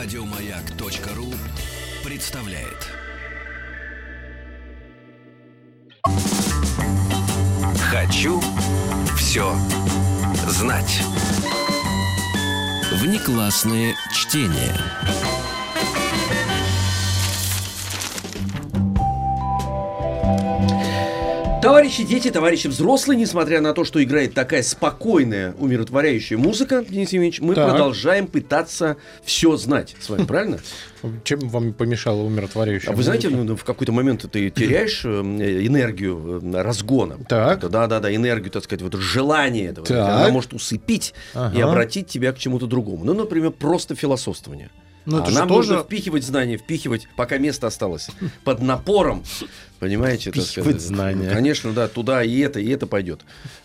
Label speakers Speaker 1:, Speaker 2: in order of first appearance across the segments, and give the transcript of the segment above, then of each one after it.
Speaker 1: Радиомаяк.ру представляет. Хочу все знать. Внеклассное чтение.
Speaker 2: Товарищи дети, товарищи взрослые, несмотря на то, что играет такая спокойная, умиротворяющая музыка, Денис Евгеньевич, мы
Speaker 3: Так.
Speaker 2: продолжаем пытаться все знать с вами, правильно?
Speaker 3: Чем вам помешало умиротворяющая
Speaker 2: А вы знаете,
Speaker 3: музыка?
Speaker 2: ну, в какой-то момент ты теряешь э, энергию э, разгона.
Speaker 3: Так.
Speaker 2: Да-да-да, энергию, так сказать, вот желание этого.
Speaker 3: Так.
Speaker 2: Она может усыпить и
Speaker 3: Ага.
Speaker 2: обратить тебя к чему-то другому. Ну, например, просто философствование.
Speaker 3: Ну,
Speaker 2: а
Speaker 3: это же
Speaker 2: нам
Speaker 3: тоже-
Speaker 2: нужно впихивать знания, впихивать, пока место осталось. Под напором. Понимаете?
Speaker 3: Впихивать знания.
Speaker 2: Конечно, да, туда и это, и это пойдет.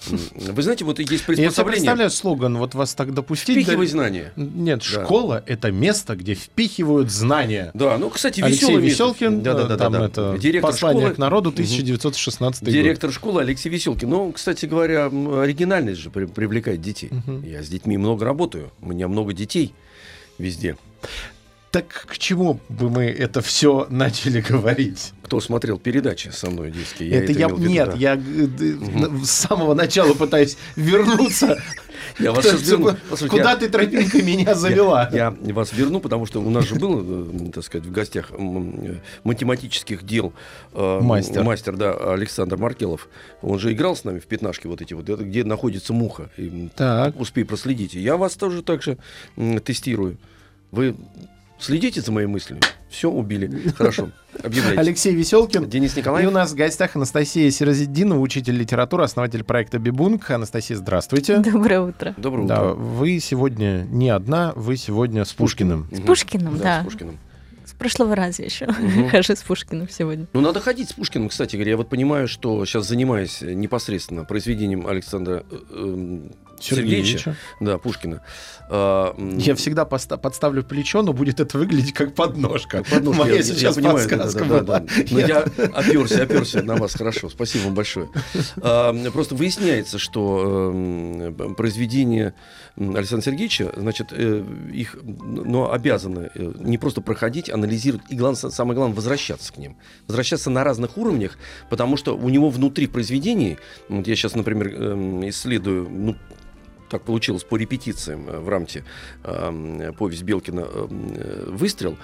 Speaker 2: Вы знаете, вот есть
Speaker 3: Я
Speaker 2: приспособление.
Speaker 3: представляю слоган, вот вас так допустить.
Speaker 2: Впихивай
Speaker 3: да-
Speaker 2: знания.
Speaker 3: Нет,
Speaker 2: Да.
Speaker 3: школа — это место, где впихивают знания.
Speaker 2: Да, ну, кстати,
Speaker 3: Алексей Веселкин,
Speaker 2: да, да, да,
Speaker 3: там
Speaker 2: да,
Speaker 3: это
Speaker 2: Директор
Speaker 3: послание
Speaker 2: школы,
Speaker 3: к народу,
Speaker 2: Мгм.
Speaker 3: 1916 год.
Speaker 2: Директор школы Алексей Веселкин. Ну, кстати говоря, оригинальность же при- привлекает детей. Я с детьми много работаю. У меня много детей везде.
Speaker 3: Так к чему бы мы это все начали говорить?
Speaker 2: Кто смотрел передачи со мной
Speaker 3: это я
Speaker 2: имел в виду,
Speaker 3: нет,
Speaker 2: да.
Speaker 3: я на- с самого начала пытаюсь вернуться.
Speaker 2: Я вас сейчас верну. Послушайте,
Speaker 3: Куда
Speaker 2: я-
Speaker 3: ты тропинкой меня завела?
Speaker 2: Я вас верну, потому что у нас же был, э, так сказать, в гостях математических дел
Speaker 3: Мастер.
Speaker 2: мастер, да, Александр Маркелов. Он же играл с нами в пятнашки вот эти вот, это где находится муха.
Speaker 3: Так.
Speaker 2: Успей проследите. Я вас тоже так же тестирую. Вы следите за моей мыслью? Все, убили. Хорошо. Объявляйте.
Speaker 3: Алексей Веселкин.
Speaker 2: Денис
Speaker 3: И у
Speaker 2: Николаев.
Speaker 3: нас в гостях Анастасия Сирозиддинова, учитель литературы, основатель проекта Бибунг. Анастасия, здравствуйте.
Speaker 4: Доброе утро.
Speaker 2: Доброе
Speaker 3: Да,
Speaker 2: утро.
Speaker 3: вы сегодня не одна, вы сегодня с Пушкиным.
Speaker 2: Мгм.
Speaker 4: Пушкиным, да.
Speaker 2: с Пушкиным.
Speaker 4: С прошлого раза еще
Speaker 2: Мгм.
Speaker 4: хожу с Пушкиным сегодня.
Speaker 2: Ну, надо ходить с Пушкиным, кстати говоря. Я вот понимаю, что сейчас занимаюсь непосредственно произведением Александра э, эм, Сергеевича,
Speaker 3: Сергеевича.
Speaker 2: да, Пушкина. А,
Speaker 3: Я всегда поста- подставлю плечо, но будет это выглядеть как подножка.
Speaker 2: подножку,
Speaker 3: Моя
Speaker 2: я- я
Speaker 3: сейчас
Speaker 2: понимаю, да,
Speaker 3: подсказка
Speaker 2: да, да,
Speaker 3: была.
Speaker 2: да. Но я оперся, оперся на вас, хорошо, спасибо вам большое. А, Просто выясняется, что эм, произведения Александра Сергеевича, значит, э, их, но обязаны э, не просто проходить, анализировать, и главное, самое главное, возвращаться к ним. Возвращаться на разных уровнях, потому что у него внутри произведений, вот я сейчас, например, эм, исследую, ну, так получилось по репетициям э, в рамте э, повесть Белкина э, э, «Выстрел».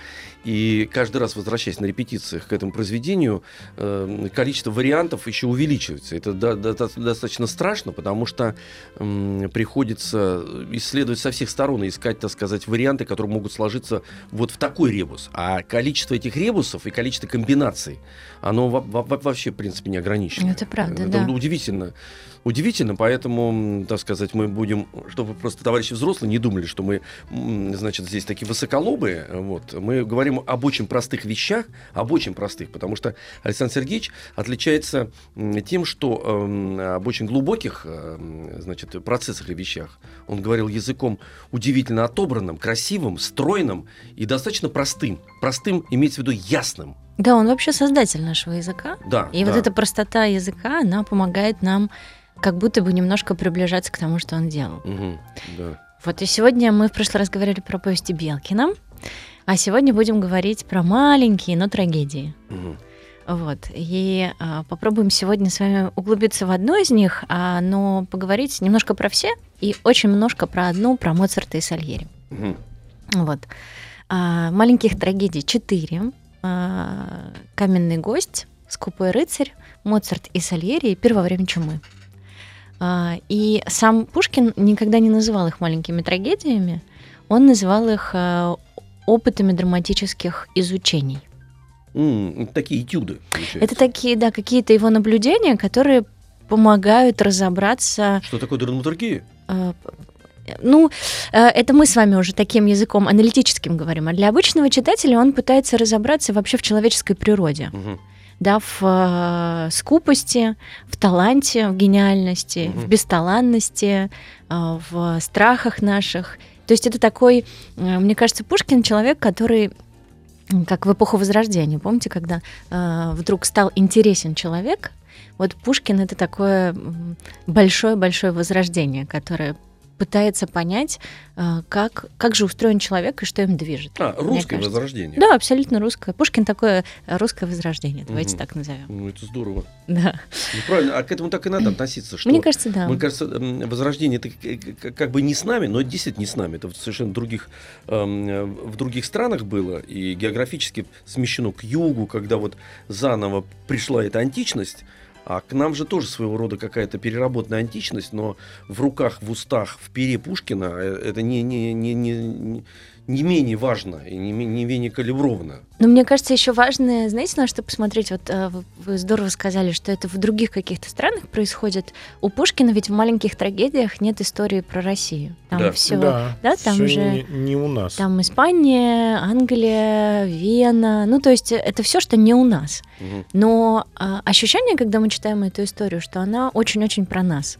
Speaker 2: И каждый раз, возвращаясь на репетициях к этому произведению, э, количество вариантов еще увеличивается. Это достаточно страшно, потому что приходится исследовать со всех сторон и искать, так сказать, варианты, которые могут сложиться вот в такой ребус. А количество этих ребусов и количество комбинаций, оно во- во- вообще, в принципе, не ограничено.
Speaker 4: Это правда,
Speaker 2: Это
Speaker 4: да.
Speaker 2: удивительно. Удивительно, поэтому, так сказать, мы будем, чтобы просто товарищи взрослые не думали, что мы, значит, здесь такие высоколобые. Вот. Мы говорим об очень простых вещах, об очень простых, потому что Александр Сергеевич отличается тем, что эм, об очень глубоких, эм, значит, процессах и вещах. Он говорил языком удивительно отобранным, красивым, стройным и достаточно простым. Простым имеется в виду ясным.
Speaker 4: Да, он вообще создатель нашего языка.
Speaker 2: Да,
Speaker 4: И вот
Speaker 2: да.
Speaker 4: эта простота языка, она помогает нам как будто бы немножко приближаться к тому, что он делал.
Speaker 2: Мгм, да.
Speaker 4: Вот и сегодня мы в прошлый раз говорили про повести Белкина, а сегодня будем говорить про маленькие, но трагедии. Вот. И а, попробуем сегодня с вами углубиться в одну из них, а, но поговорить немножко про все и очень немножко про одну, про Моцарта и Сальери. Вот. А, маленьких трагедий четыре. А, Каменный гость, Скупой рыцарь, Моцарт и Сальери и Первое время чумы. А, И сам Пушкин никогда не называл их маленькими трагедиями, он называл их а, опытами драматических изучений.
Speaker 2: М, Такие этюды. получается.
Speaker 4: Это такие, да, какие-то его наблюдения, которые помогают разобраться
Speaker 2: Что такое драматургия?
Speaker 4: Э, Ну, э, это мы с вами уже таким языком аналитическим говорим, а для обычного читателя он пытается разобраться вообще в человеческой природе,
Speaker 2: Мгм.
Speaker 4: да, в э, скупости, в таланте, в гениальности,
Speaker 2: Мгм.
Speaker 4: в бесталанности, э, в страхах наших. То есть это такой, э, мне кажется, Пушкин человек, который как в эпоху Возрождения, помните, когда э, вдруг стал интересен человек, вот Пушкин это такое большое-большое возрождение, которое пытается понять, э, как, как же устроен человек и что им движет.
Speaker 2: А, русское возрождение.
Speaker 4: Да, абсолютно русское. Пушкин такое э, русское возрождение, давайте
Speaker 2: Мгм.
Speaker 4: так назовем.
Speaker 2: Ну, это здорово.
Speaker 4: Да.
Speaker 2: Ну, правильно, а к этому так и надо относиться, что...
Speaker 4: Мне кажется, да.
Speaker 2: Мне кажется, возрождение это как бы не с нами, но действительно не с нами. Это в совершенно других, эм, в других странах было и географически смещено к югу, когда вот заново пришла эта античность. А к нам же тоже своего рода какая-то переработанная античность, но в руках, в устах, в пере Пушкина э, это не, не, не, не, не- не менее важно и не, не менее калибровано.
Speaker 4: Но мне кажется, еще важно, знаете, на что посмотреть? Вот э, вы- здорово сказали, что это в других каких-то странах происходит. У Пушкина ведь в маленьких трагедиях нет истории про Россию. Там
Speaker 2: Да.
Speaker 4: все.
Speaker 3: да,
Speaker 4: да, там
Speaker 3: всё
Speaker 4: же-
Speaker 3: не, не у нас.
Speaker 4: Там Испания, Англия, Вена. Ну, то есть э, это все, что не у нас.
Speaker 2: Мгм.
Speaker 4: Но а, ощущение, когда мы читаем эту историю, что она очень-очень про нас.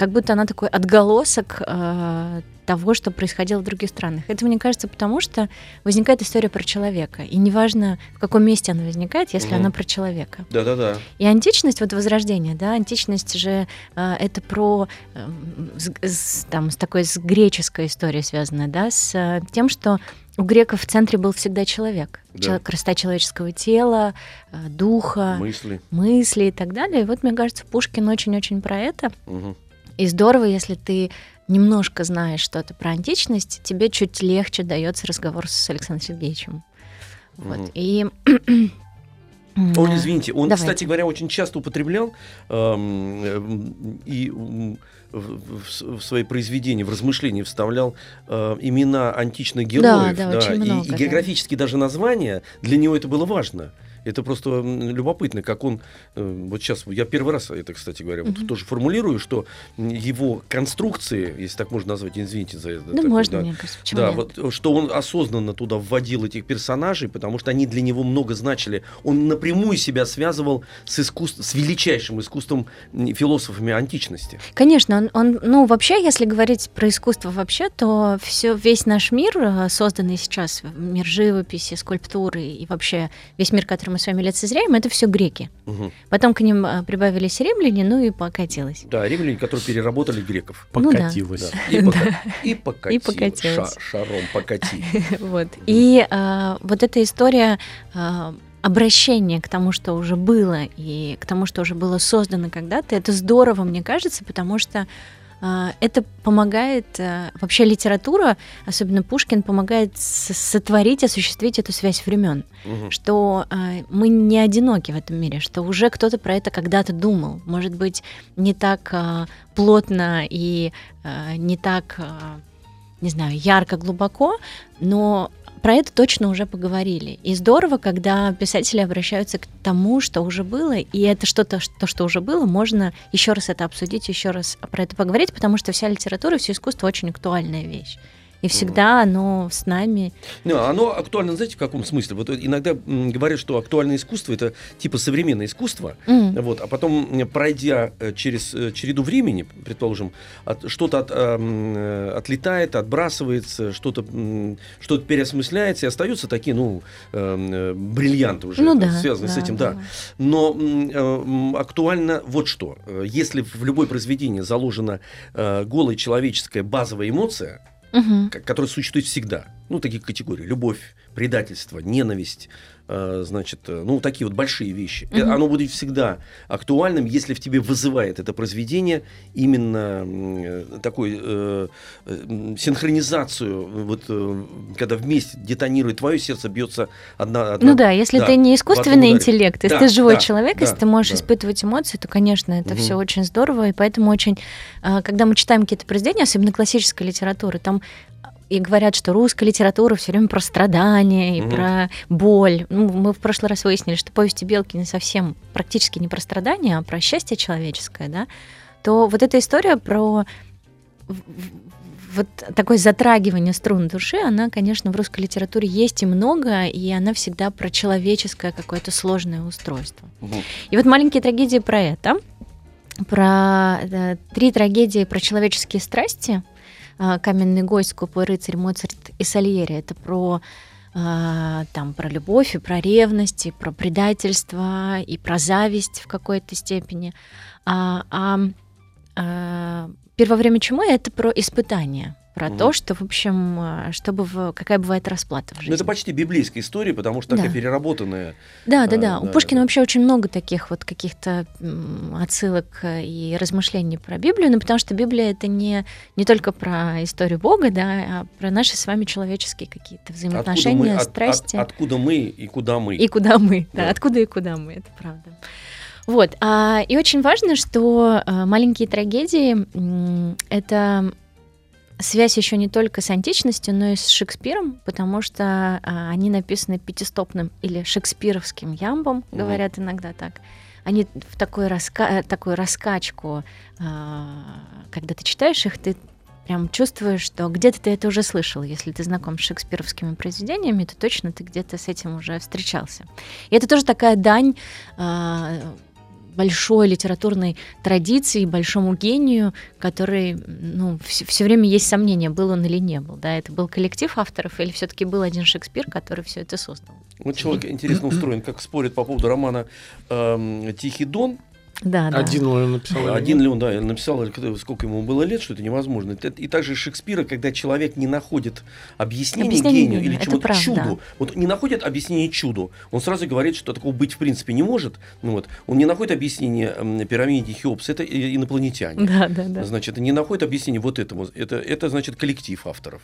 Speaker 4: Как будто она такой отголосок а, того, что происходило в других странах. Это, мне кажется, потому что возникает история про человека. И неважно, в каком месте она возникает, если
Speaker 2: Мгм.
Speaker 4: она про человека.
Speaker 2: Да-да-да.
Speaker 4: И античность, вот возрождение, да, античность же а, это про эм, с, с- там с такой с греческой историей связано, да, с а, тем, что у греков в центре был всегда человек,
Speaker 2: Да.
Speaker 4: Человек- красота человеческого тела, а, духа,
Speaker 2: Мысли.
Speaker 4: мысли и так далее. И вот мне кажется, Пушкин очень-очень про это.
Speaker 2: Мгм.
Speaker 4: И здорово, если ты немножко знаешь что-то про античность, тебе чуть легче дается разговор с Александром Сергеевичем. Вот.
Speaker 2: Мгм.
Speaker 4: И
Speaker 2: Он,
Speaker 4: Да.
Speaker 2: извините, он,
Speaker 4: Давайте.
Speaker 2: кстати говоря, очень часто употреблял эм, эм, и в, в свои произведения, в размышления вставлял э, имена античных героев.
Speaker 4: да, очень
Speaker 2: и,
Speaker 4: много,
Speaker 2: и
Speaker 4: да.
Speaker 2: географически даже названия, для него это было важно. Это просто любопытно, как он, э, вот сейчас, я первый раз это, кстати говоря, вот
Speaker 4: Мгм.
Speaker 2: тоже формулирую, что его конструкции, если так можно назвать, извините за это.
Speaker 4: Ну,
Speaker 2: такое,
Speaker 4: можно,
Speaker 2: да,
Speaker 4: мне кажется,
Speaker 2: да,
Speaker 4: нет?
Speaker 2: вот что он осознанно туда вводил этих персонажей, потому что они для него много значили. Он напрямую себя связывал с искусством, с величайшим искусством философами античности.
Speaker 4: Конечно, он, он- ну вообще, если говорить про искусство вообще, то все, весь наш мир, э, созданный сейчас, мир живописи, скульптуры и вообще весь мир, который мы с вами лицезреем, это все греки.
Speaker 2: Мгм.
Speaker 4: Потом к ним э, прибавились римляне, ну и покатилось.
Speaker 2: Да, римляне, которые переработали греков.
Speaker 4: Ну да.
Speaker 3: Покатилось.
Speaker 2: И, пока- и покатил.
Speaker 4: И покатилось.
Speaker 2: Ша- шаром покати.
Speaker 4: Вот. И э, вот эта история э, обращения к тому, что уже было, и к тому, что уже было создано когда-то, это здорово, мне кажется, потому что это помогает, э, вообще литература, особенно Пушкин, помогает сотворить, осуществить эту связь времен,
Speaker 2: Мгм.
Speaker 4: что э, мы не одиноки в этом мире, что уже кто-то про это когда-то думал, может быть, не так э, плотно и не так, не знаю, ярко, глубоко, но про это точно уже поговорили. И здорово, когда писатели обращаются к тому, что уже было, и это что-то, то, что уже было, можно еще раз это обсудить, еще раз про это поговорить, потому что вся литература, все искусство очень актуальная вещь. И всегда оно с нами.
Speaker 2: Не, оно актуально, знаете, в каком смысле? Вот иногда говорят, что актуальное искусство это типа современное искусство,
Speaker 4: М.
Speaker 2: Вот, а потом, пройдя э, через э, череду времени, предположим, от- что-то от, эм, э, отлетает, отбрасывается, что-то м, что переосмысляется, и остаются такие, ну, эм, э, бриллианты уже,
Speaker 4: Ну
Speaker 2: э,
Speaker 4: да.
Speaker 2: связанные с этим, да. Но м, э, актуально вот что. Если в любое произведение заложена э, голая человеческая базовая эмоция,
Speaker 4: Мгм.
Speaker 2: ко- которая существует всегда. Ну, такие категории. Любовь, предательство, ненависть, э, значит, э, ну, такие вот большие вещи. Э,
Speaker 4: Мгм.
Speaker 2: Оно будет всегда актуальным, если в тебе вызывает это произведение именно э, такой э, э, синхронизацию, вот э, когда вместе детонирует твое сердце, бьется одна... одна
Speaker 4: Ну да, если
Speaker 2: да,
Speaker 4: ты не искусственный интеллект, если
Speaker 2: Да,
Speaker 4: ты живой
Speaker 2: да,
Speaker 4: человек,
Speaker 2: да,
Speaker 4: если ты можешь
Speaker 2: да.
Speaker 4: испытывать эмоции, то, конечно, это
Speaker 2: Мгм.
Speaker 4: все очень здорово. И поэтому очень, а, когда мы читаем какие-то произведения, особенно классической литературы, там и говорят, что русская литература все время про страдания и
Speaker 2: Мгм.
Speaker 4: про боль. Ну, мы в прошлый раз выяснили, что повести Белкина совсем практически не про страдания, а про счастье человеческое, да, то вот эта история про вот такое затрагивание струн души, она, конечно, в русской литературе есть и много, и она всегда про человеческое какое-то сложное устройство.
Speaker 2: Мгм.
Speaker 4: И вот маленькие трагедии про это, про э, три трагедии про человеческие страсти. А, Каменный гость, скупой рыцарь, Моцарт и Сальери. Это про а, там про любовь и про ревность, и про предательство, и про зависть в какой-то степени. А, а, а, первое время чумы это про испытание про
Speaker 2: Мгм.
Speaker 4: то, что, в общем, а, чтобы в- какая бывает расплата в жизни.
Speaker 2: Ну, это почти библейская история, потому что такая
Speaker 4: Да.
Speaker 2: переработанная.
Speaker 4: Да, да,
Speaker 2: А,
Speaker 4: да. У
Speaker 2: да,
Speaker 4: Пушкина вообще очень много таких вот каких-то отсылок э, и размышлений про Библию, ну, потому что Библия это не, не только про историю Бога, да, а про наши с вами человеческие какие-то
Speaker 2: Откуда
Speaker 4: взаимоотношения,
Speaker 2: мы, от- от-
Speaker 4: страсти.
Speaker 2: откуда мы и куда мы.
Speaker 4: И куда мы, да,
Speaker 2: Да.
Speaker 4: откуда и куда мы, это правда. Вот, а, и очень важно, что маленькие трагедии это связь еще не только с античностью, но и с Шекспиром, потому что а, они написаны пятистопным или шекспировским ямбом, говорят иногда так. Они в такой раска... такую раскачку, а, когда ты читаешь их, ты прям чувствуешь, что где-то ты это уже слышал. Если ты знаком с шекспировскими произведениями, то точно ты где-то с этим уже встречался. И это тоже такая дань а, большой литературной традиции, большому гению, который, ну, все, время есть сомнения, был он или не был. Да? Это был коллектив авторов или все-таки был один Шекспир, который все это создал?
Speaker 2: Вот человек интересно устроен, как спорит по поводу романа эм, «Тихий дон».
Speaker 4: Да, да.
Speaker 3: Один он написал.
Speaker 2: Один
Speaker 3: нет?
Speaker 2: ли он, да, написал, сколько ему было лет, что это невозможно. И также Шекспира, когда человек не находит объяснения
Speaker 4: Объяснения
Speaker 2: гению или чему-то
Speaker 4: правда.
Speaker 2: чуду, вот не находит объяснения чуду, он сразу говорит, что такого быть в принципе не может. Ну, вот. Он не находит объяснения м, пирамиде Хеопса, это и- инопланетяне.
Speaker 4: Да, да, да.
Speaker 2: Значит, не находит объяснения вот этому. Это, это значит коллектив авторов.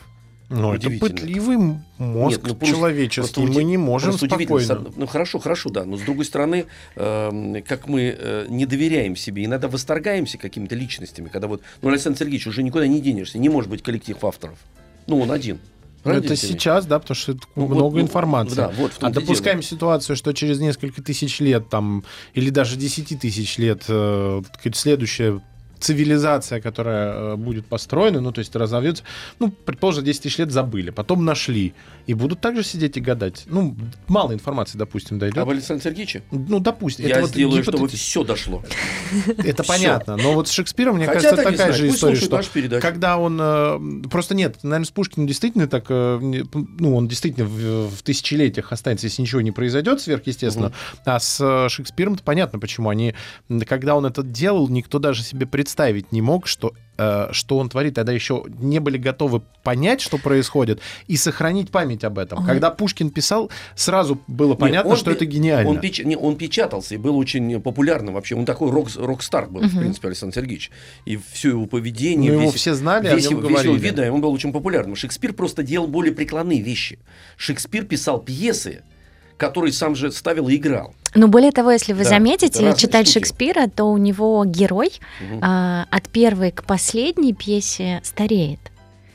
Speaker 3: Ну, это пытливый мозг
Speaker 2: Нет, ну, просто-
Speaker 3: человеческий.
Speaker 2: просто
Speaker 3: Мы не можем спокойно.
Speaker 2: Ну хорошо, хорошо, да. Но с другой стороны, эм, как мы э, не доверяем себе, иногда восторгаемся какими-то личностями, когда вот, ну, Александр Сергеевич, уже никуда не денешься, не может быть коллектив авторов. Ну, он один.
Speaker 3: Ну, это сейчас, да, потому что это
Speaker 2: Ну, вот,
Speaker 3: много
Speaker 2: ну,
Speaker 3: информации.
Speaker 2: Да, вот
Speaker 3: А допускаем
Speaker 2: дело.
Speaker 3: ситуацию, что через несколько тысяч лет там, или даже 10 тысяч лет э, следующая цивилизация, которая э, будет построена, ну, то есть разовьется, ну, предположим, 10 тысяч лет забыли, потом нашли, и будут также сидеть и гадать. Ну, мало информации, допустим, дойдет.
Speaker 2: Об Александре Сергеевиче?
Speaker 3: Ну, допустим.
Speaker 2: Я
Speaker 3: это вот
Speaker 2: сделаю, чтобы
Speaker 3: гипотетически.
Speaker 2: все дошло.
Speaker 3: Это понятно. Но вот с Шекспиром, мне кажется, такая же история, что когда он... э, Просто нет, наверное, с Пушкиным действительно так... э, Ну, он действительно в, тысячелетиях останется, если ничего не произойдет сверхъестественно. А с Шекспиром-то понятно, почему они... Когда он это делал, никто даже себе представить не мог, что э, что он творит, тогда еще не были готовы понять, что происходит, и сохранить память об этом. Когда Пушкин писал, сразу было понятно,
Speaker 2: он
Speaker 3: что
Speaker 2: пи-
Speaker 3: это гениально.
Speaker 2: Он, печ- не, он печатался и был очень популярным вообще. Он такой рок- рок-стар был, в
Speaker 4: Мгм.
Speaker 2: принципе, Александр Сергеевич. И все его поведение,
Speaker 3: Ну, его
Speaker 2: весь-
Speaker 3: все знали, о
Speaker 2: весь,
Speaker 3: нем
Speaker 2: его, весь его вид, да, он был очень популярным. Шекспир просто делал более прикладные вещи. Шекспир писал пьесы, которые сам же ставил и играл.
Speaker 4: Но более того, если вы
Speaker 2: Да,
Speaker 4: заметите, читать
Speaker 2: штуки.
Speaker 4: Шекспира, то у него герой
Speaker 2: Мгм,
Speaker 4: а, от первой к последней пьесе стареет.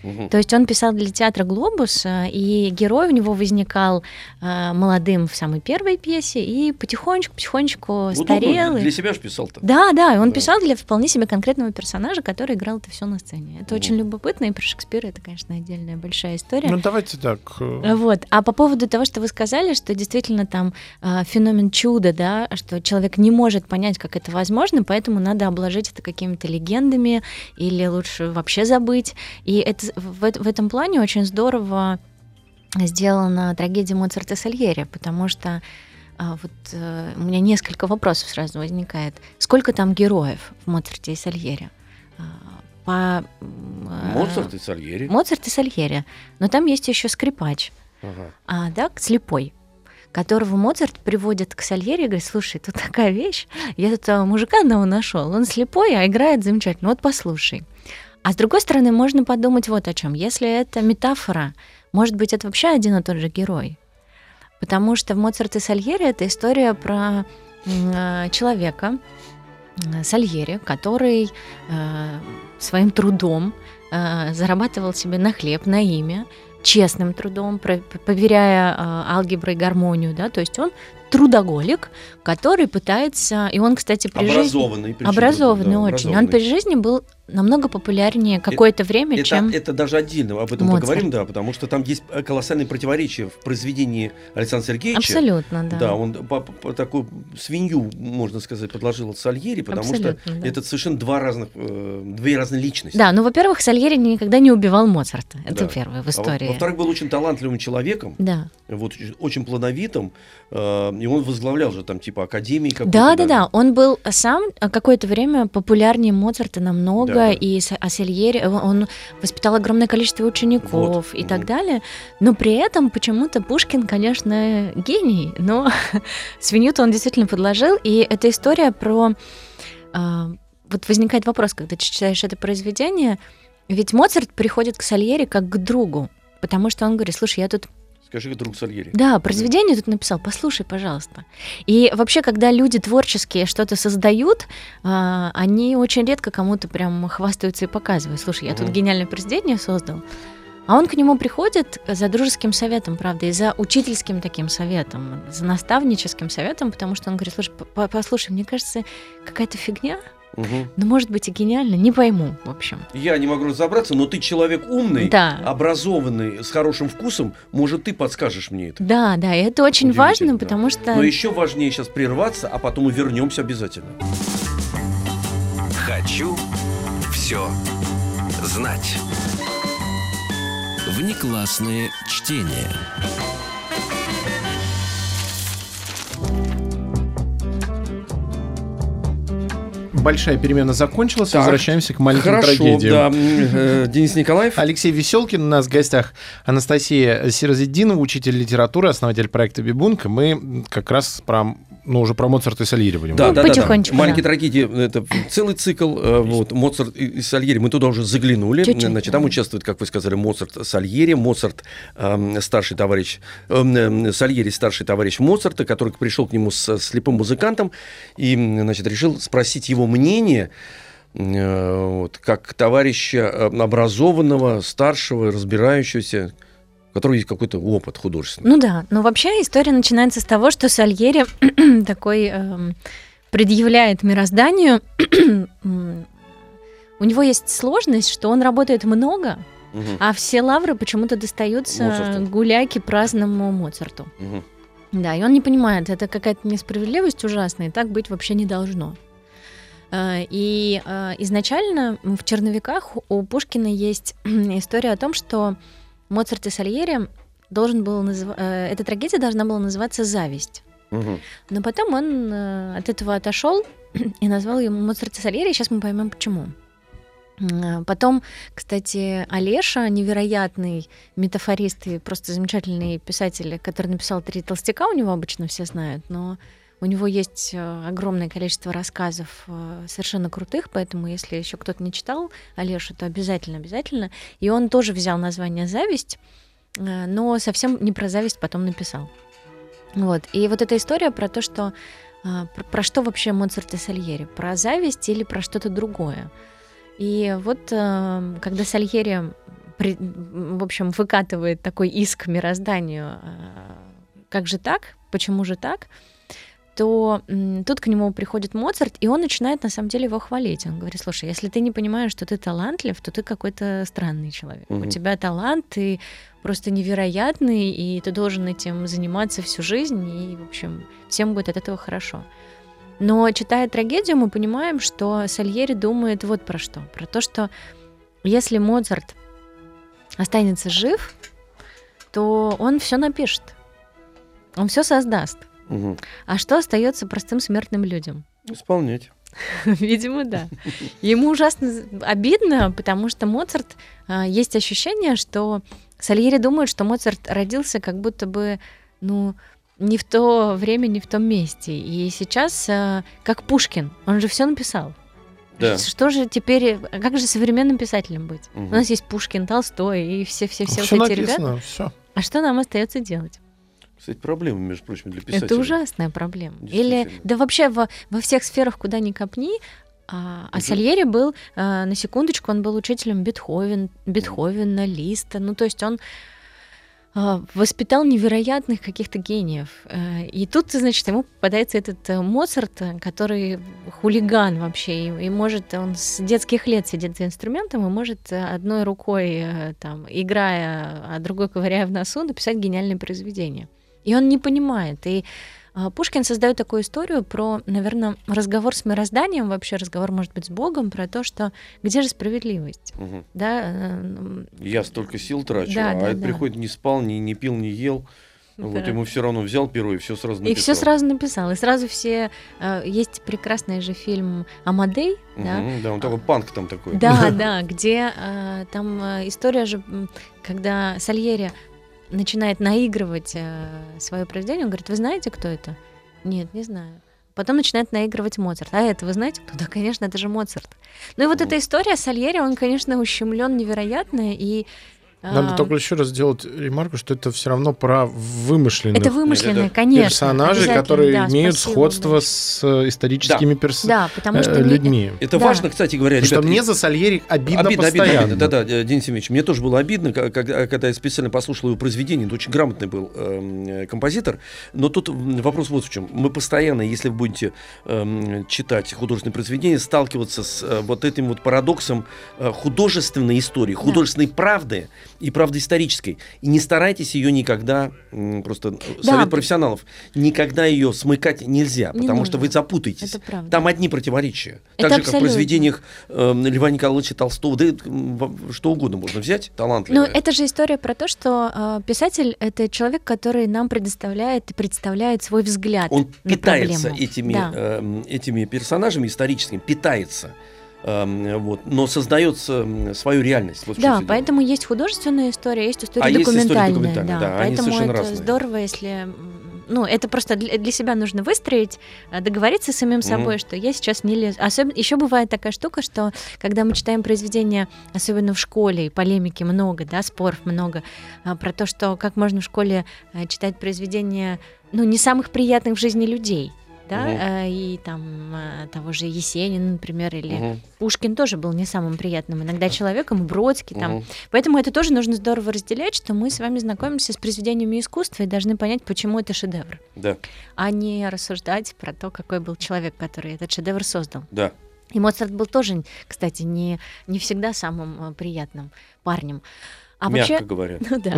Speaker 2: Мгм.
Speaker 4: То есть он писал для театра «Глобус», а, и герой у него возникал а, молодым в самой первой пьесе, и потихонечку-потихонечку
Speaker 2: Вот он,
Speaker 4: старел.
Speaker 2: ну,
Speaker 4: и-
Speaker 2: для себя же писал-то.
Speaker 4: Да, да, он
Speaker 2: Да.
Speaker 4: писал для вполне себе конкретного персонажа, который играл это все на сцене. Это
Speaker 2: Мгм.
Speaker 4: очень любопытно, и про Шекспира это, конечно, отдельная большая история.
Speaker 3: Ну, давайте так. э,
Speaker 4: Вот. А по поводу того, что вы сказали, что действительно там а, феномен чуда, да, что человек не может понять, как это возможно, поэтому надо обложить это какими-то легендами или лучше вообще забыть. И это, в, в этом плане очень здорово сделана трагедия Моцарта Сальери, потому что а, вот э, у меня несколько вопросов сразу возникает. Сколько там героев в Моцарте и Сальери? А, по, э,
Speaker 2: Моцарт и Сальери.
Speaker 4: Моцарт и Сальери. Но там есть еще скрипач,
Speaker 2: Ага.
Speaker 4: а, да, слепой, которого Моцарт приводит к Сальери и говорит, слушай, тут такая вещь, я тут а, мужика одного нашел, он слепой, а играет замечательно, вот послушай. А с другой стороны, можно подумать вот о чем. Если это метафора, может быть, это вообще один и тот же герой. Потому что в Моцарт и Сальери это история про э, человека, э, Сальери, который э, своим трудом э, зарабатывал себе на хлеб, на имя, честным трудом, про- поверяя э, алгеброй гармонию, да, то есть он трудоголик, который пытается, и он, кстати, при жизни
Speaker 2: Образованный. причем,
Speaker 4: образованный
Speaker 2: да,
Speaker 4: очень, он
Speaker 2: образованный.
Speaker 4: при жизни был намного популярнее какое-то время,
Speaker 2: Это,
Speaker 4: чем
Speaker 2: это даже отдельно об этом
Speaker 4: Моцарт.
Speaker 2: поговорим, да, потому что там есть э, колоссальные противоречия в произведении Александра Сергеевича.
Speaker 4: абсолютно, да.
Speaker 2: Да, он по, по- такую свинью, можно сказать, подложил Сальери, потому
Speaker 4: Абсолютно,
Speaker 2: что
Speaker 4: да.
Speaker 2: это совершенно два разных, э, две разные личности.
Speaker 4: Да, ну, во-первых, Сальери никогда не убивал Моцарта. Это
Speaker 2: Да.
Speaker 4: первое в
Speaker 2: А во-
Speaker 4: истории.
Speaker 2: во-вторых, был очень талантливым человеком,
Speaker 4: да.
Speaker 2: вот, очень- плодовитым, э, и он возглавлял же там типа академии какой-то.
Speaker 4: Да, да,
Speaker 2: даже.
Speaker 4: да. Он был сам а, какое-то время популярнее Моцарта намного, Много, и с- а Сальери, он- воспитал огромное количество учеников
Speaker 2: Вот,
Speaker 4: и так далее, но при этом почему-то Пушкин, конечно, гений, но свинью-то он действительно подложил, и эта история про... а, вот возникает вопрос, когда ты читаешь это произведение, ведь Моцарт приходит к Сальери как к другу, потому что он говорит, слушай, я тут
Speaker 2: Скажи, друг Сальери.
Speaker 4: да, произведение тут написал, послушай, пожалуйста. И вообще, когда люди творческие что-то создают, а, они очень редко кому-то прям хвастаются и показывают. Слушай, я тут
Speaker 2: Мгм.
Speaker 4: гениальное произведение создал. А он к нему приходит за дружеским советом, правда, и за учительским таким советом, за наставническим советом, потому что он говорит, слушай, по- послушай, мне кажется, какая-то фигня,
Speaker 2: Мгм.
Speaker 4: но может быть и гениально, не пойму, в общем.
Speaker 2: Я не могу разобраться, но ты человек умный,
Speaker 4: Да.
Speaker 2: образованный, с хорошим вкусом, может, ты подскажешь мне это.
Speaker 4: Да, да, и это очень важно,
Speaker 2: да.
Speaker 4: потому что...
Speaker 2: Но еще важнее сейчас прерваться, а потом мы вернемся обязательно.
Speaker 1: Хочу все знать. Внеклассные чтения.
Speaker 3: Большая перемена закончилась,
Speaker 2: Так,
Speaker 3: возвращаемся к маленьким
Speaker 2: Хорошо,
Speaker 3: трагедиям.
Speaker 2: да. Э, Денис Николаев.
Speaker 3: Алексей Веселкин, у нас в гостях Анастасия Сирозиддинова, учитель литературы, основатель проекта Бибунка. Мы как раз про, ну, уже про Моцарта и Сальери будем
Speaker 2: Да,
Speaker 3: говорить.
Speaker 2: да, да, да.
Speaker 4: потихонечку,
Speaker 2: Маленькие
Speaker 4: да.
Speaker 2: трагедии это целый цикл. э, Вот Моцарт и Сальери. Мы туда уже заглянули.
Speaker 4: Чуть-чуть,
Speaker 2: Значит, там
Speaker 4: да.
Speaker 2: участвует, как вы сказали, Моцарт Сальери, Моцарт эм, старший товарищ эм, эм, Сальери старший товарищ Моцарта, который пришел к нему с слепым музыкантом и, значит, решил спросить его мнение. э, Вот, как товарища э, образованного, старшего, разбирающегося, у которого есть какой-то опыт художественный.
Speaker 4: Ну да, но вообще история начинается с того, что Сальери такой эм, предъявляет мирозданию. У него есть сложность, что он работает много,
Speaker 2: Мгм,
Speaker 4: а все лавры почему-то достаются
Speaker 2: Моцарту.
Speaker 4: гуляке праздному Моцарту.
Speaker 2: мгм.
Speaker 4: Да, и он не понимает, это какая-то несправедливость ужасная, и так быть вообще не должно. Э, И э, изначально в черновиках у Пушкина есть история о том, что Моцарт и Сальери должен был называ- э, эта трагедия должна была называться «Зависть». Но потом он э, от этого отошел и назвал ее Моцарт и Сальери. Сейчас мы поймем почему. М, Потом, кстати, Олеша, невероятный метафорист и просто замечательный писатель, который написал «Три толстяка», у него обычно все знают, но у него есть э, огромное количество рассказов э, совершенно крутых, поэтому если еще кто-то не читал Олешу, то обязательно, обязательно. И он тоже взял название «Зависть», э, но совсем не про зависть потом написал. Вот. И вот эта история про то, что про, про что вообще Моцарт и Сальери? Про зависть или про что-то другое? И вот когда Сальери, в общем, выкатывает такой иск мирозданию, как же так, почему же так, то тут к нему приходит Моцарт, и он начинает на самом деле его хвалить. Он говорит, слушай, если ты не понимаешь, что ты талантлив, то ты какой-то странный человек. У
Speaker 2: Мгм.
Speaker 4: тебя талант, ты просто невероятный, и ты должен этим заниматься всю жизнь, и, в общем, всем будет от этого хорошо. Но читая трагедию, мы понимаем, что Сальери думает вот про что. Про то, что если Моцарт останется жив, то он все напишет. Он все создаст.
Speaker 2: Мгм.
Speaker 4: А что остается простым смертным людям?
Speaker 2: Исполнять.
Speaker 4: Видимо, да. Ему ужасно обидно, потому что Моцарт а, есть ощущение, что Сальери думает, что Моцарт родился как будто бы, ну, не в то время, не в том месте. И сейчас, а, как Пушкин, он же все написал.
Speaker 2: Да.
Speaker 4: Что же теперь, а как же современным писателем быть?
Speaker 2: Мгм.
Speaker 4: У нас есть Пушкин, Толстой и все-все-все вот эти ребята.
Speaker 3: написано, все.
Speaker 4: А что нам остается делать?
Speaker 2: Кстати, проблема, между прочим, для писателя.
Speaker 4: Это ужасная проблема. Или да вообще во, во всех сферах, куда ни копни. А, а. Сальери был, а, на секундочку, он был учителем Бетховен, Бетховена, Листа. Ну, то есть он а, воспитал невероятных каких-то гениев. Э, И тут, значит, ему попадается этот э, Моцарт, который хулиган вообще, и, и может, он с детских лет сидит за инструментом и может э, одной рукой, э, там, играя, а другой ковыряя в носу, написать гениальное произведение. И он не понимает. И а, Пушкин создает такую историю про, наверное, разговор с мирозданием, вообще разговор, может быть, с Богом, про то, что где же справедливость,
Speaker 2: Мгм.
Speaker 4: да? э,
Speaker 2: Я столько сил трачу,
Speaker 4: Да,
Speaker 2: а
Speaker 4: да,
Speaker 2: это
Speaker 4: да.
Speaker 2: приходит, не спал, не, не пил, не ел. Вот
Speaker 4: Да.
Speaker 2: ему все равно взял перо и все сразу
Speaker 4: И
Speaker 2: написал.
Speaker 4: все сразу написал. И сразу все... э, Есть прекрасный же фильм «Амадей», да?
Speaker 2: Мгм, да, он такой панк там такой.
Speaker 4: Да, да, где э, там э, история же, когда Сальери начинает наигрывать свое произведение, он говорит, вы знаете, кто это? Нет, не знаю. Потом начинает наигрывать Моцарт. А это вы знаете кто? Да, конечно, это же Моцарт. Ну и вот эта история Сальери, он, конечно, ущемлен невероятно, и
Speaker 3: Надо
Speaker 4: а,
Speaker 3: только еще раз сделать ремарку, что это все равно про вымышленных
Speaker 4: это
Speaker 2: это
Speaker 4: конечно.
Speaker 3: персонажей,
Speaker 4: обязательно,
Speaker 3: которые
Speaker 4: да,
Speaker 3: имеют
Speaker 4: спасибо
Speaker 3: сходство
Speaker 4: большое.
Speaker 3: с э, историческими перс-
Speaker 4: Да, потому что
Speaker 3: э, людьми.
Speaker 2: Это
Speaker 4: Да.
Speaker 2: важно, кстати говоря,
Speaker 3: Потому что
Speaker 2: ребят,
Speaker 3: мне за Сальери обидно,
Speaker 2: Обидно, обидно,
Speaker 3: постоянно.
Speaker 2: обидно. Да-да, э, Денис Евгеньевич, мне тоже было обидно, когда, когда я специально послушал его произведение, это очень грамотный был эм, э, композитор, но тут вопрос вот в чем. Мы постоянно, если вы будете эм, читать художественные произведения, сталкиваться с э, вот этим вот парадоксом э, художественной истории, художественной правды и правды исторической. И не старайтесь ее никогда, просто э,
Speaker 4: Да.
Speaker 2: совет профессионалов, никогда ее смыкать нельзя,
Speaker 4: Не
Speaker 2: потому что
Speaker 4: нужно.
Speaker 2: вы запутаетесь.
Speaker 4: Правда.
Speaker 2: Там одни противоречия.
Speaker 4: Это
Speaker 2: так же, как в
Speaker 4: абсолютно.
Speaker 2: произведениях э, Льва Николаевича Толстого, да что угодно можно взять,
Speaker 4: Ну,
Speaker 2: талантливое.
Speaker 4: это же история про то, что э, писатель — это человек, который нам предоставляет и представляет свой взгляд
Speaker 2: Он
Speaker 4: на
Speaker 2: питается
Speaker 4: проблему.
Speaker 2: этими,
Speaker 4: Да.
Speaker 2: эм, этими персонажами историческими, питается. Эм, вот, но создает м, свою реальность. Вот
Speaker 4: Да,
Speaker 2: всё дело.
Speaker 4: поэтому есть художественная история, есть история
Speaker 2: А есть история
Speaker 4: документальная.
Speaker 2: документальная, да, они
Speaker 4: поэтому это
Speaker 2: разные.
Speaker 4: здорово, если ну, это просто для, для себя нужно выстроить, а, договориться с самим собой,
Speaker 2: Мгм.
Speaker 4: что я сейчас не лезу. Особенно еще бывает такая штука, что когда мы читаем произведения, особенно в школе, и полемики много, да, споров много, а, про то, что как можно в школе а, читать произведения, ну, не самых приятных в жизни людей. Да, а, и там а, того же Есенина, например, или
Speaker 2: Мгм,
Speaker 4: Пушкин тоже был не самым приятным иногда человеком, Бродский там.
Speaker 2: мгм.
Speaker 4: Поэтому это тоже нужно здорово разделять, что мы с вами знакомимся с произведениями искусства и должны понять, почему это шедевр,
Speaker 2: Да,
Speaker 4: а не рассуждать про то, какой был человек, который этот шедевр создал.
Speaker 2: да.
Speaker 4: И Моцарт был тоже, кстати, не, не всегда самым э, приятным парнем. А
Speaker 2: Мягко
Speaker 4: вообще,
Speaker 2: говоря.
Speaker 4: ну да.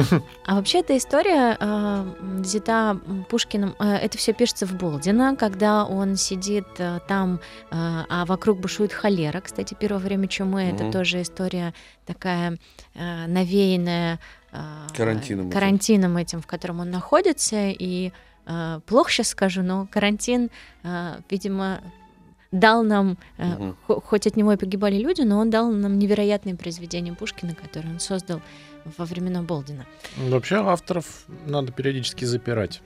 Speaker 4: А вообще эта история э, взята Пушкиным, э, это все пишется в Болдино, когда он сидит э, там, э, а вокруг бушует холера. Кстати, первое время чумы это
Speaker 2: Мгм.
Speaker 4: тоже история такая э, навеянная э,
Speaker 2: Карантином этим.
Speaker 4: карантином этим, в котором он находится. И э, плохо сейчас скажу, но карантин, э, видимо, дал нам, хо- хоть от него и погибали люди, но он дал нам невероятные произведения Пушкина, которые он создал во времена Болдина.
Speaker 3: Вообще авторов надо периодически запирать.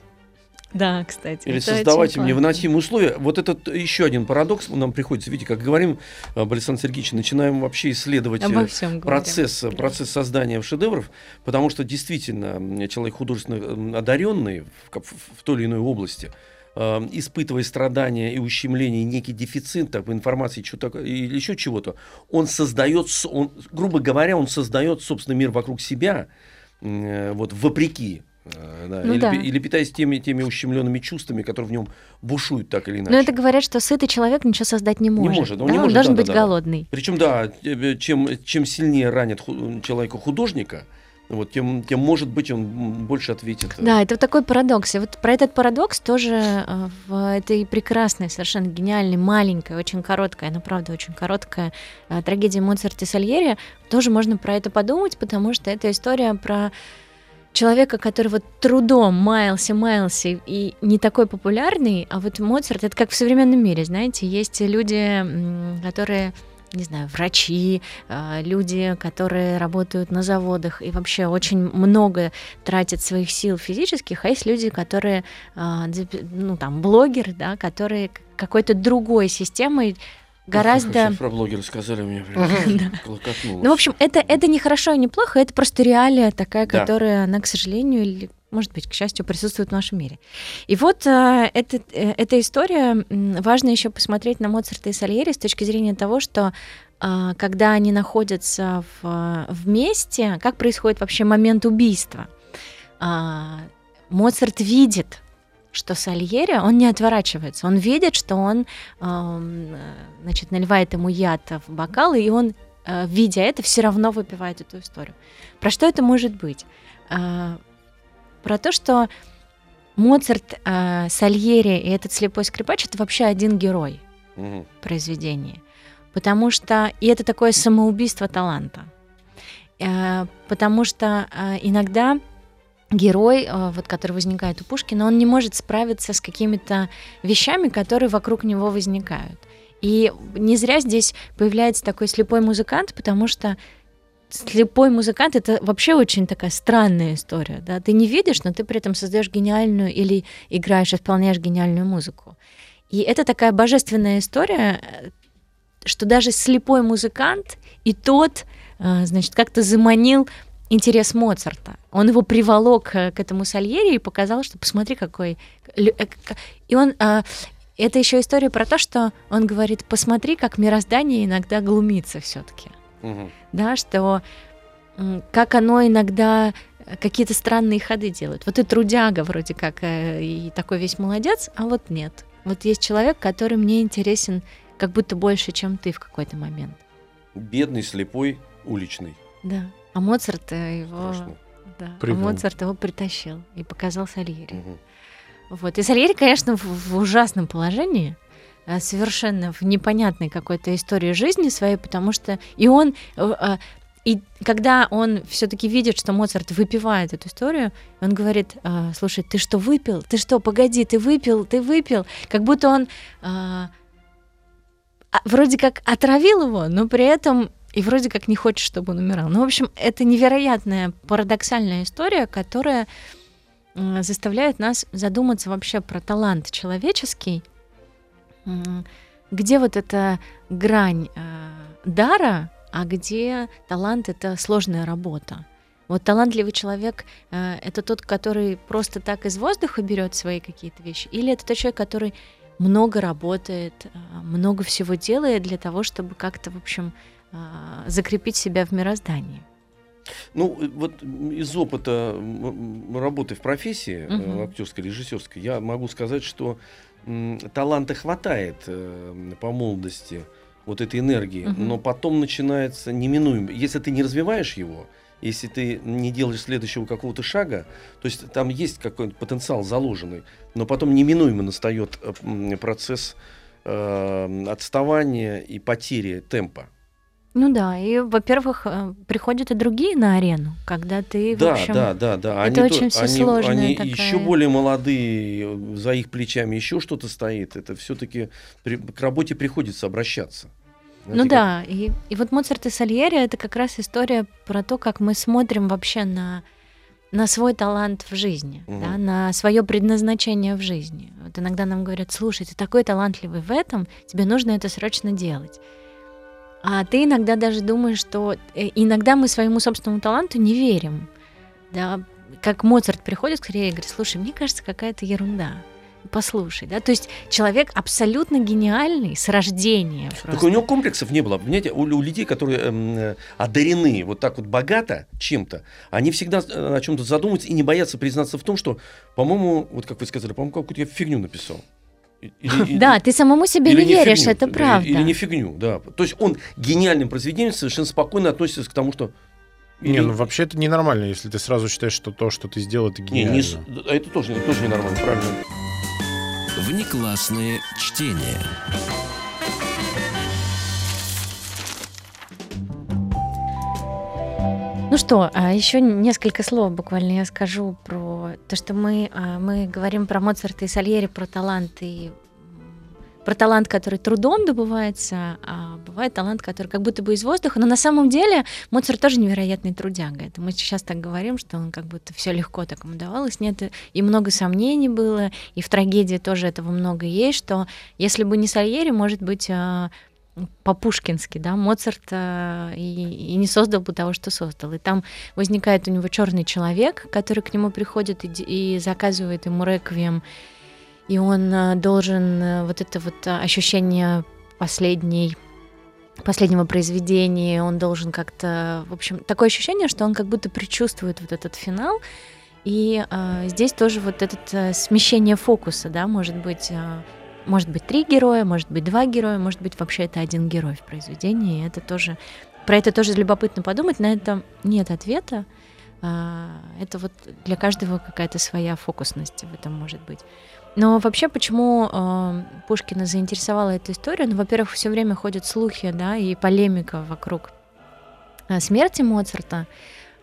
Speaker 4: Да, кстати.
Speaker 2: Или создавать им невыносимые условия. Вот этот еще один парадокс нам приходится. Видите, как говорим, об Александре Сергеевиче, начинаем вообще исследовать э, процесс, процесс создания шедевров, потому что действительно человек художественно одаренный в, в- в той или иной области, э, испытывая страдания и ущемления, некий дефицит так, информации что-то, или еще чего-то, он создает, он, грубо говоря, он создает собственный мир вокруг себя, э, вот вопреки. э, да,
Speaker 4: Ну
Speaker 2: или,
Speaker 4: да.
Speaker 2: или питаясь теми, теми ущемленными чувствами, которые в нем бушуют так или иначе.
Speaker 4: Но это говорят, что сытый человек ничего создать не может.
Speaker 2: может, он
Speaker 4: да?
Speaker 2: не может,
Speaker 4: должен
Speaker 2: да,
Speaker 4: быть
Speaker 2: да, да.
Speaker 4: голодный.
Speaker 2: Причем, да, э, чем, чем сильнее ранит ху- человека художника, вот, тем, тем, может быть, он больше ответит. э,
Speaker 4: Да, это вот такой парадокс. И вот про этот парадокс тоже э, в этой прекрасной, совершенно гениальной, маленькой, очень короткой, она правда очень короткая э, трагедия Моцарта и Сальери, тоже можно про это подумать, потому что это история про человека, который вот трудом маялся, маялся и не такой популярный, а вот Моцарт, это как в современном мире, знаете, есть люди, которые не знаю, врачи, э, люди, которые работают на заводах и вообще очень много тратят своих сил физических, а есть люди, которые, запи- ну там, блогеры, да, которые какой-то другой системой гораздо...
Speaker 2: Про блогера сказали, мне прям.
Speaker 4: Ну, в общем, это, это не хорошо и не плохо, это просто реалия такая,
Speaker 2: Да.
Speaker 4: которая, она, к сожалению, может быть, к счастью, присутствует в нашем мире. И вот э, это, э, эта история, важно еще посмотреть на Моцарта и Сальери с точки зрения того, что а, когда они находятся в, вместе, как происходит вообще момент убийства. А, Моцарт видит, что Сальери, он не отворачивается, он видит, что он, э, значит, наливает ему яд в бокал, и он, э, видя это, все равно выпивает эту историю. Про что это может быть? Про то, что Моцарт, э, Сальери и этот слепой скрипач это вообще один герой
Speaker 2: Мгм.
Speaker 4: произведения. Потому что и это такое самоубийство таланта. Э, Потому что э, иногда герой, э, вот, который возникает у Пушкина, он не может справиться с какими-то вещами, которые вокруг него возникают. И не зря здесь появляется такой слепой музыкант, потому что слепой музыкант это вообще очень такая странная история. Да? Ты не видишь, но ты при этом создаешь гениальную или играешь, исполняешь гениальную музыку. И это такая божественная история, что даже слепой музыкант и тот, э, значит, как-то заманил интерес Моцарта. Он его приволок э, к этому Сальери и показал, что посмотри, какой... Э, и он... Это еще история про то, что он говорит, посмотри, как мироздание иногда глумится все-таки. Угу. Да, что как оно иногда какие-то странные ходы делает. Вот и трудяга вроде как, и такой весь молодец, а вот нет. Вот есть человек, который мне интересен как будто больше, чем ты в какой-то момент.
Speaker 2: Бедный, слепой, уличный.
Speaker 4: Да. А Моцарт его... Да. А Моцарт его притащил и показал Сальери. Угу. Вот. И Сальери, конечно, в, в ужасном положении, э, совершенно в непонятной какой-то истории жизни своей, потому что и он э, э, и когда он все-таки видит, что Моцарт выпивает эту историю, он говорит: "Слушай, ты что выпил? Ты что? Погоди, ты выпил? Ты выпил?" Как будто он а, вроде как отравил его, но при этом и вроде как не хочет, чтобы он умирал. Ну, в общем, это невероятная парадоксальная история, которая заставляет нас задуматься вообще про талант человеческий, где вот эта грань э, дара, а где талант — это сложная работа. Вот талантливый человек э, — это тот, который просто так из воздуха берет свои какие-то вещи, или это тот человек, который много работает, а, много всего делает для того, чтобы как-то, в общем, а, закрепить себя в мироздании.
Speaker 2: Ну, э, вот из опыта работы в профессии угу. актерской, режиссерской, я могу сказать, что таланта хватает э, по молодости вот этой энергии, угу. но потом начинается неминуемо. Если ты не развиваешь его, если ты не делаешь следующего какого-то шага, то есть там есть какой-то потенциал заложенный, но потом неминуемо настает э, процесс э, отставания и потери темпа.
Speaker 4: Ну да, и, во-первых, э, приходят и другие на арену, когда ты,
Speaker 2: да,
Speaker 4: в общем...
Speaker 2: Да, да, да,
Speaker 4: Это они очень то, все
Speaker 2: они,
Speaker 4: сложно.
Speaker 2: Они
Speaker 4: такая...
Speaker 2: еще более молодые, за их плечами еще что-то стоит. Это все-таки к работе приходится обращаться.
Speaker 4: Знаете, ну да, и, и вот Моцарт и Сальери это как раз история про то, как мы смотрим вообще на, на свой талант в жизни, угу. да, на свое предназначение в жизни. Вот иногда нам говорят, слушай, ты такой талантливый в этом, тебе нужно это срочно делать. А ты иногда даже думаешь, что э, иногда мы своему собственному таланту не верим. Да? Как Моцарт приходит к Сальери и говорит, слушай, мне кажется, какая-то ерунда послушай, да, то есть человек абсолютно гениальный с рождения. Просто.
Speaker 2: Так у него комплексов не было, понимаете, у, у людей, которые эм, одарены вот так вот богато чем-то, они всегда э, о чем-то задумываются и не боятся признаться в том, что, по-моему, вот как вы сказали, по-моему, какую-то я фигню написал.
Speaker 4: Или, да, ты самому себе не веришь, фигню, это правда.
Speaker 2: Или, или не фигню, да. То есть он гениальным произведением совершенно спокойно относится к тому, что
Speaker 3: или... Не, ну вообще это ненормально, если ты сразу считаешь, что то, что ты сделал, это гениально. Не,
Speaker 2: не, это тоже, тоже ненормально, правильно.
Speaker 1: Внеклассные чтения.
Speaker 4: Ну что, а еще несколько слов буквально я скажу про то, что мы, а, мы говорим про Моцарта и Сальери, про талант и про талант, который трудом добывается, а бывает талант, который как будто бы из воздуха. Но на самом деле Моцарт тоже невероятный трудяга. Это мы сейчас так говорим, что он как будто все легко так ему давалось. Нет, и много сомнений было, и в трагедии тоже этого много есть, что если бы не Сальери, может быть, а, по-пушкински, да, Моцарт э, и, и не создал бы того, что создал. И там возникает у него черный человек, который к нему приходит и, и заказывает ему реквием и он э, должен э, вот это вот э, ощущение последней последнего произведения, он должен как-то, в общем, такое ощущение, что он как будто предчувствует вот этот финал, и э, здесь тоже вот это э, смещение фокуса, да, может быть, э, может быть три героя, может быть два героя, может быть вообще это один герой в произведении, и это тоже, про это тоже любопытно подумать, на это нет ответа, э, это вот для каждого какая-то своя фокусность в этом может быть. Но вообще, почему э, Пушкина заинтересовала эта история? Ну, во-первых, все время ходят слухи, да, и полемика вокруг э, смерти Моцарта.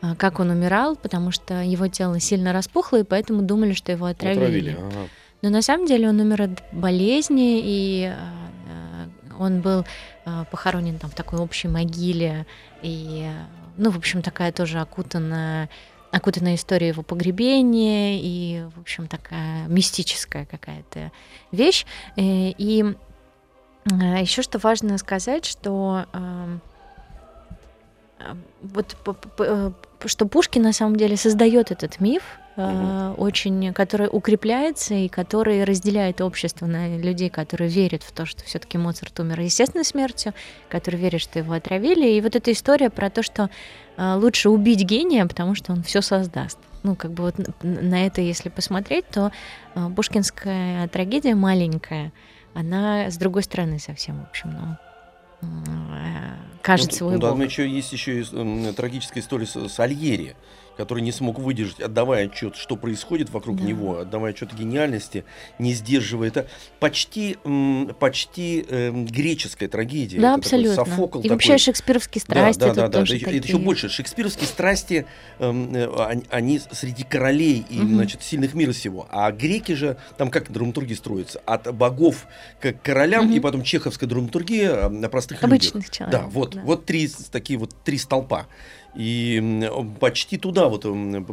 Speaker 4: А, как он умирал, потому что его тело сильно распухло, и поэтому думали, что его отравили.
Speaker 2: Отравили, ага.
Speaker 4: Но на самом деле он умер от болезни, и а, он был а, похоронен там в такой общей могиле, и, ну, в общем, такая тоже окутанная окутанная история его погребения и, в общем, такая мистическая какая-то вещь. Э, и, еще что важно сказать, что вот э, что Пушкин на самом деле создает этот миф, Uh-huh. очень, который укрепляется и который разделяет общество на людей, которые верят в то, что все-таки Моцарт умер естественной смертью, которые верят, что его отравили. И вот эта история про то, что э, лучше убить гения, потому что он все создаст. Ну, как бы вот на это, если посмотреть, то пушкинская трагедия маленькая, она с другой стороны совсем, в общем, ну, кажет
Speaker 2: ну,
Speaker 4: свой
Speaker 2: ну,
Speaker 4: бог.
Speaker 2: Да, еще есть еще и, трагическая история с, с Альери, который не смог выдержать, отдавая отчет, что происходит вокруг да. него, отдавая отчет гениальности, не сдерживая это. Почти, почти э, греческая трагедия.
Speaker 4: Да,
Speaker 2: это
Speaker 4: абсолютно.
Speaker 2: Такой Софокл
Speaker 4: и
Speaker 2: такой.
Speaker 4: вообще шекспировские страсти.
Speaker 2: Да, да, да, да.
Speaker 4: Тоже
Speaker 2: это,
Speaker 4: такие.
Speaker 2: это еще больше. Шекспировские страсти, эм, э, они, они среди королей и угу. значит, сильных мира сего. А греки же, там как драматургия строится? От богов к королям, угу. и потом чеховская драматургия на простых
Speaker 4: Обычных
Speaker 2: людях.
Speaker 4: человек.
Speaker 2: Да, вот, да. вот три такие вот три столпа. И почти туда вот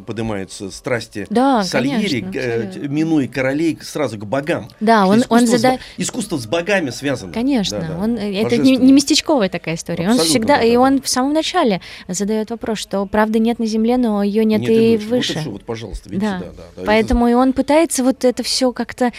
Speaker 2: поднимаются страсти
Speaker 4: да,
Speaker 2: Сальери,
Speaker 4: конечно,
Speaker 2: э, минуя королей сразу к богам.
Speaker 4: Да, он, он задает...
Speaker 2: Искусство с богами связано.
Speaker 4: Конечно,
Speaker 2: да, да,
Speaker 4: он, это не, не местечковая такая история.
Speaker 2: Абсолютно,
Speaker 4: он всегда,
Speaker 2: да,
Speaker 4: и он в самом начале задает вопрос, что правды нет на земле, но ее нет,
Speaker 2: нет
Speaker 4: и
Speaker 2: выше.
Speaker 4: выше.
Speaker 2: Вот, это, вот, пожалуйста, видите,
Speaker 4: да.
Speaker 2: да, да, да
Speaker 4: Поэтому
Speaker 2: это...
Speaker 4: и он пытается вот это все как-то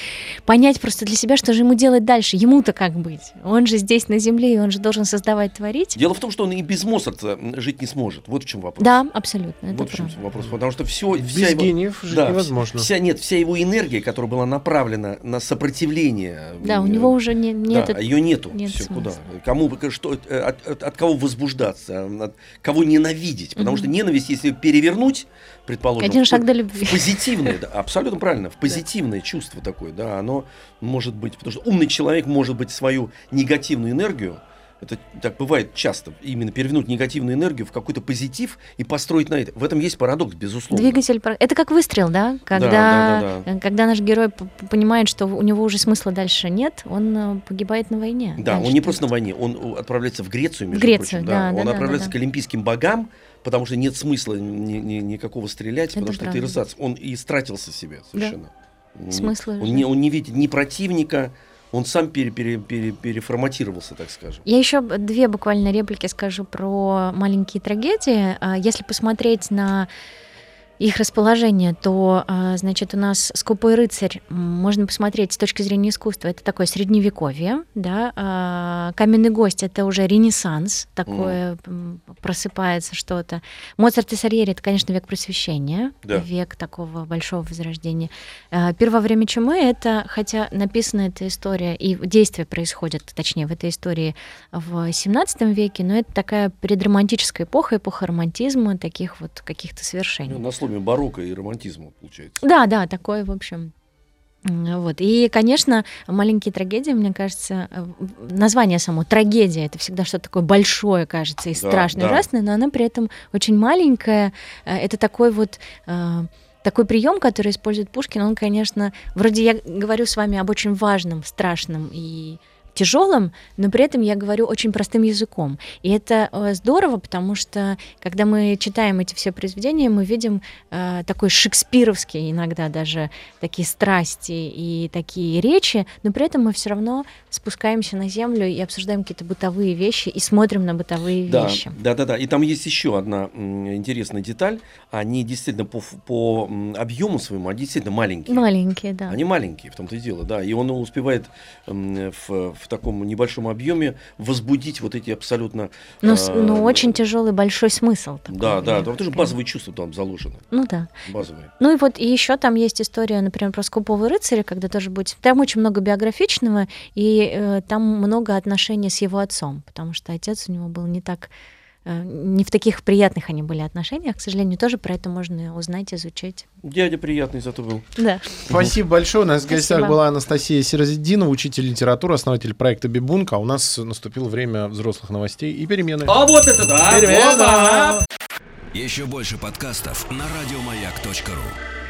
Speaker 4: понять просто для себя, что же ему делать дальше. Ему-то как быть? Он же здесь на земле, и он же должен создавать, творить.
Speaker 2: Дело в том, что он и без Моцарта жить не сможет. Вот в чем вопрос.
Speaker 4: Да, абсолютно. Это
Speaker 2: вот в чем
Speaker 4: правда.
Speaker 2: вопрос. Потому что все,
Speaker 3: Без
Speaker 2: вся его,
Speaker 3: гениев жить
Speaker 2: да,
Speaker 3: невозможно.
Speaker 2: Вся, нет, вся его энергия, которая была направлена на сопротивление.
Speaker 4: Да, у него уже не, нет.
Speaker 2: Да, ее нету.
Speaker 4: нет
Speaker 2: все,
Speaker 4: смысла.
Speaker 2: куда? Кому, что, от, от, от кого возбуждаться, от кого ненавидеть. Потому
Speaker 4: Мгм.
Speaker 2: что ненависть, если перевернуть, предположим,
Speaker 4: Один
Speaker 2: в-
Speaker 4: шаг до любви.
Speaker 2: в позитивное, да, абсолютно правильно, в позитивное чувство такое, да, оно может быть, потому что умный человек может быть свою негативную энергию, это так бывает часто, именно перевернуть негативную энергию в какой-то позитив и построить на это. В этом есть парадокс, безусловно.
Speaker 4: Двигатель. Это как выстрел, да? Когда,
Speaker 2: да, да,
Speaker 4: э, когда наш герой понимает, что у него уже смысла дальше нет, он э, погибает на войне.
Speaker 2: Да,
Speaker 4: Дальше
Speaker 2: он не
Speaker 4: то
Speaker 2: просто на войне, он э, отправляется в Грецию, между
Speaker 4: Грецию,
Speaker 2: прочим.
Speaker 4: да, да,
Speaker 2: он
Speaker 4: да,
Speaker 2: отправляется
Speaker 4: да,
Speaker 2: к олимпийским богам, потому что нет смысла ни- ни- никакого стрелять,
Speaker 4: Это
Speaker 2: потому что ты рысац. Он и истратился себе совершенно. Он не-
Speaker 4: Смысла
Speaker 2: Он
Speaker 4: уже.
Speaker 2: не, он не видит ни противника, он сам пере- пере- пере- переформатировался, так скажем.
Speaker 4: Я еще две буквально реплики скажу про маленькие трагедии. А, Если посмотреть на их расположение, то, а, значит, у нас «Скупой рыцарь» можно посмотреть с точки зрения искусства. Это такое средневековье, да. а, «Каменный гость» — это уже ренессанс, такое м, просыпается что-то. «Моцарт и Сальери» — это, конечно, век просвещения,
Speaker 2: Да.
Speaker 4: век такого большого возрождения. А, «Первое время чумы» — это, хотя написана эта история, и действие происходит, точнее, в этой истории в XVII веке, но это такая предромантическая эпоха, эпоха романтизма, таких вот каких-то свершений.
Speaker 2: Ну, сломе барокко и романтизма, получается.
Speaker 4: Да, да, такое, в общем. Вот. И, конечно, маленькие трагедии, мне кажется, э, название само трагедия это всегда что-то такое большое, кажется, и
Speaker 2: Да,
Speaker 4: страшное,
Speaker 2: да.
Speaker 4: ужасное, но она при этом очень маленькая. Э, Это такой вот э, такой прием, который использует Пушкин, он, конечно, вроде я говорю с вами об очень важном, страшном и тяжелом, но при этом я говорю очень простым языком. И это э, здорово, потому что когда мы читаем эти все произведения, мы видим э, такой шекспировский иногда даже такие страсти и такие речи, но при этом мы все равно спускаемся на землю и обсуждаем какие-то бытовые вещи и смотрим на бытовые
Speaker 2: Да,
Speaker 4: вещи.
Speaker 2: да, да, да. И там есть еще одна интересная деталь. Они действительно по, по объему своему, они действительно маленькие.
Speaker 4: Маленькие, да.
Speaker 2: Они маленькие, в том-то и дело, да. И он успевает м, в, в таком небольшом объеме возбудить вот эти абсолютно...
Speaker 4: Но,
Speaker 2: э,
Speaker 4: но очень тяжелый большой смысл. такой
Speaker 2: Да, да, там тоже базовые чувства там заложены.
Speaker 4: Ну да.
Speaker 2: Базовые.
Speaker 4: Ну и вот еще там есть история, например, про скупого рыцаря, когда тоже будет... Там очень много биографичного, и э, там много отношений с его отцом, потому что отец у него был не так... э, не в таких приятных они были отношениях, к сожалению, тоже про это можно узнать, изучить.
Speaker 2: Дядя приятный зато был.
Speaker 4: Да.
Speaker 3: Спасибо большое. У нас в гостях
Speaker 4: Спасибо.
Speaker 3: была Анастасия Сирозидинова, учитель литературы, основатель проекта Бибунка. А у нас наступило время взрослых новостей и перемены.
Speaker 2: А вот это да!
Speaker 3: Перемена!
Speaker 2: Еще больше подкастов на радиомаяк.ру.